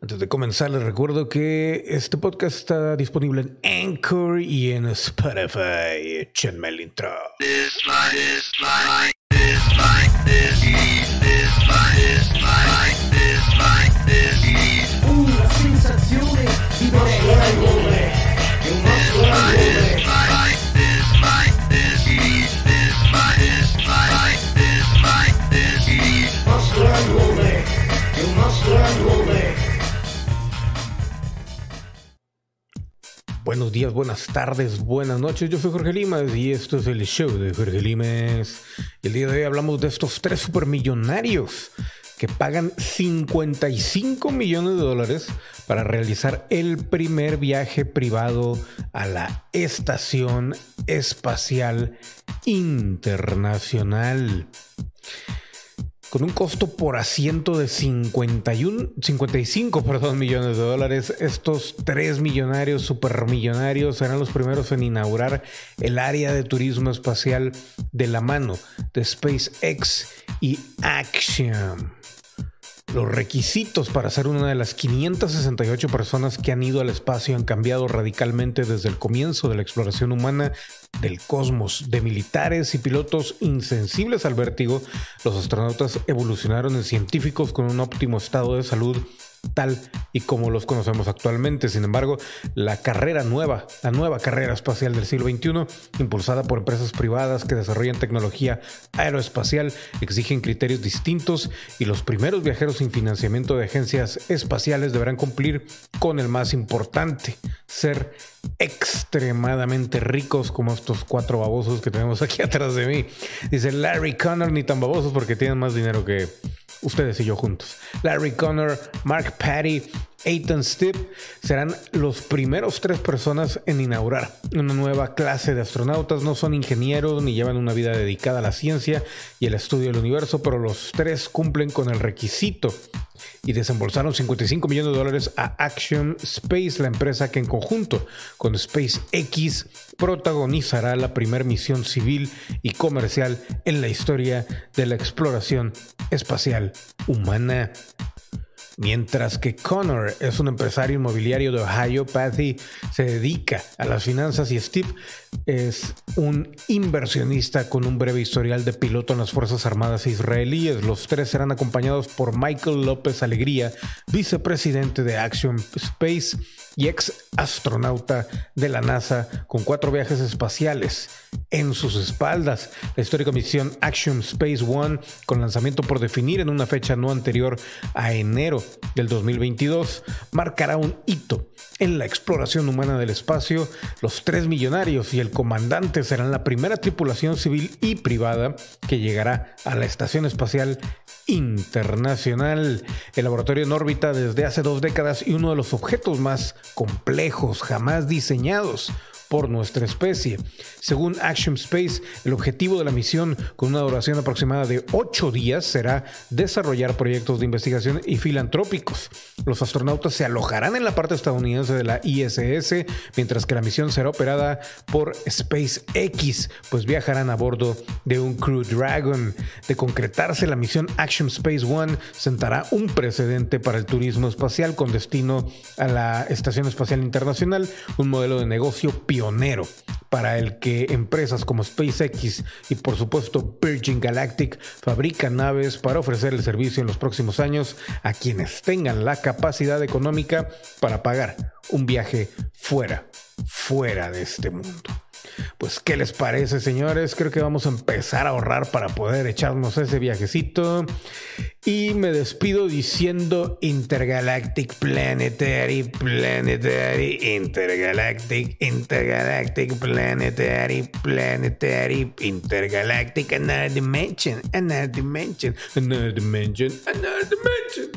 Antes de comenzar, les recuerdo que este podcast está disponible en Anchor y en Spotify. Échenme el intro. Buenos días, buenas tardes, buenas noches. Yo soy Jorge Limas y esto es el show de Jorge Limas. El día de hoy hablamos de estos tres supermillonarios que pagan 55 millones de dólares para realizar el primer viaje privado a la Estación Espacial Internacional. Con un costo por asiento de 51, 55 perdón, millones de dólares, estos tres millonarios, supermillonarios, serán los primeros en inaugurar el área de turismo espacial de la mano de SpaceX y Axiom. Los requisitos para ser una de las 568 personas que han ido al espacio han cambiado radicalmente desde el comienzo de la exploración humana del cosmos. De militares y pilotos insensibles al vértigo, los astronautas evolucionaron en científicos con un óptimo estado de salud tal y como los conocemos actualmente. Sin embargo, la carrera nueva, la nueva carrera espacial del siglo XXI, impulsada por empresas privadas que desarrollan tecnología aeroespacial, exigen criterios distintos y los primeros viajeros sin financiamiento de agencias espaciales deberán cumplir con el más importante, ser extremadamente ricos como estos cuatro babosos que tenemos aquí atrás de mí. Dice Larry Connor, ni tan babosos porque tienen más dinero que ustedes y yo juntos. Larry Connor, Mark Patty, Ethan Stipp serán los primeros tres personas en inaugurar una nueva clase de astronautas. No son ingenieros ni llevan una vida dedicada a la ciencia y el estudio del universo, pero los tres cumplen con el requisito y desembolsaron 55 millones de dólares a Action Space, la empresa que en conjunto con SpaceX protagonizará la primera misión civil y comercial en la historia de la exploración espacial humana. Mientras que Connor es un empresario inmobiliario de Ohio, Patty se dedica a las finanzas y Steve es un inversionista con un breve historial de piloto en las Fuerzas Armadas israelíes. Los tres serán acompañados por Michael López Alegría, vicepresidente de Action Space y ex astronauta de la NASA con cuatro viajes espaciales en sus espaldas. La histórica misión Action Space One, con lanzamiento por definir en una fecha no anterior a enero del 2022, marcará un hito en la exploración humana del espacio. Los tres millonarios y el comandante serán la primera tripulación civil y privada que llegará a la Estación Espacial Internacional. El laboratorio en órbita desde hace dos décadas y uno de los objetos más complejos jamás diseñados por nuestra especie. Según Action Space, el objetivo de la misión, con una duración aproximada de ocho días, será desarrollar proyectos de investigación y filantrópicos. Los astronautas se alojarán en la parte estadounidense de la ISS, mientras que la misión será operada por SpaceX, pues viajarán a bordo de un Crew Dragon. De concretarse la misión Action Space One, sentará un precedente para el turismo espacial con destino a la Estación Espacial Internacional, un modelo de negocio pionero para el que empresas como SpaceX y por supuesto Virgin Galactic fabrican naves para ofrecer el servicio en los próximos años a quienes tengan la capacidad económica para pagar un viaje fuera, fuera de este mundo. Pues, ¿qué les parece, señores? Creo que vamos a empezar a ahorrar para poder echarnos ese viajecito. Y me despido diciendo Intergalactic Planetary, Planetary, Intergalactic, Intergalactic, Planetary, Planetary, Intergalactic, another dimension, another dimension, another dimension, another dimension.